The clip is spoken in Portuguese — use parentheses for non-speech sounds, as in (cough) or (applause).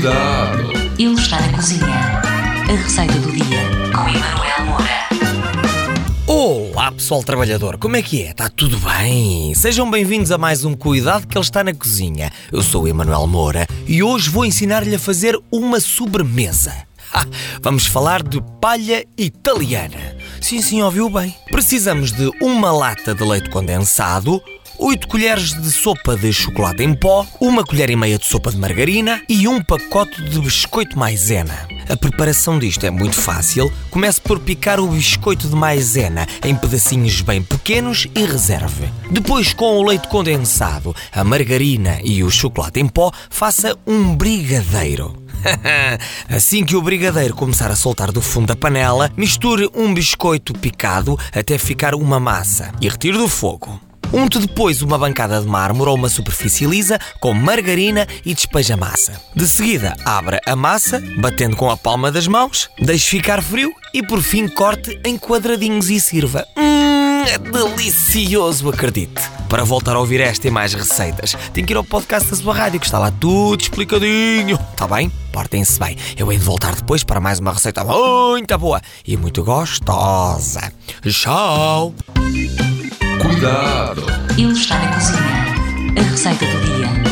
Cuidado! Ele está na cozinha. A receita do dia com Emanuel Moura. Olá pessoal trabalhador, como é que é? Está tudo bem? Sejam bem-vindos a mais um Cuidado que ele está na cozinha. Eu sou o Emanuel Moura e hoje vou ensinar-lhe a fazer uma sobremesa. Ha, vamos falar de palha italiana. Sim, sim, ouviu bem. Precisamos de uma lata de leite condensado, 8 colheres de sopa de chocolate em pó, uma colher e meia de sopa de margarina e um pacote de biscoito maisena. A preparação disto é muito fácil. Comece por picar o biscoito de maisena em pedacinhos bem pequenos e reserve. Depois, com o leite condensado, a margarina e o chocolate em pó, faça um brigadeiro. (laughs) assim que o brigadeiro começar a soltar do fundo da panela, misture um biscoito picado até ficar uma massa e retire do fogo. Unte depois uma bancada de mármore ou uma superfície lisa com margarina e despeja a massa. De seguida, abra a massa, batendo com a palma das mãos, deixe ficar frio e por fim corte em quadradinhos e sirva. Hum, é delicioso, acredite. Para voltar a ouvir esta e mais receitas, tem que ir ao podcast da sua rádio que está lá tudo explicadinho. Está bem? Portem-se bem. Eu hei de voltar depois para mais uma receita muito boa e muito gostosa. Tchau! Cuidado! Ele está na cozinha. A receita do dia.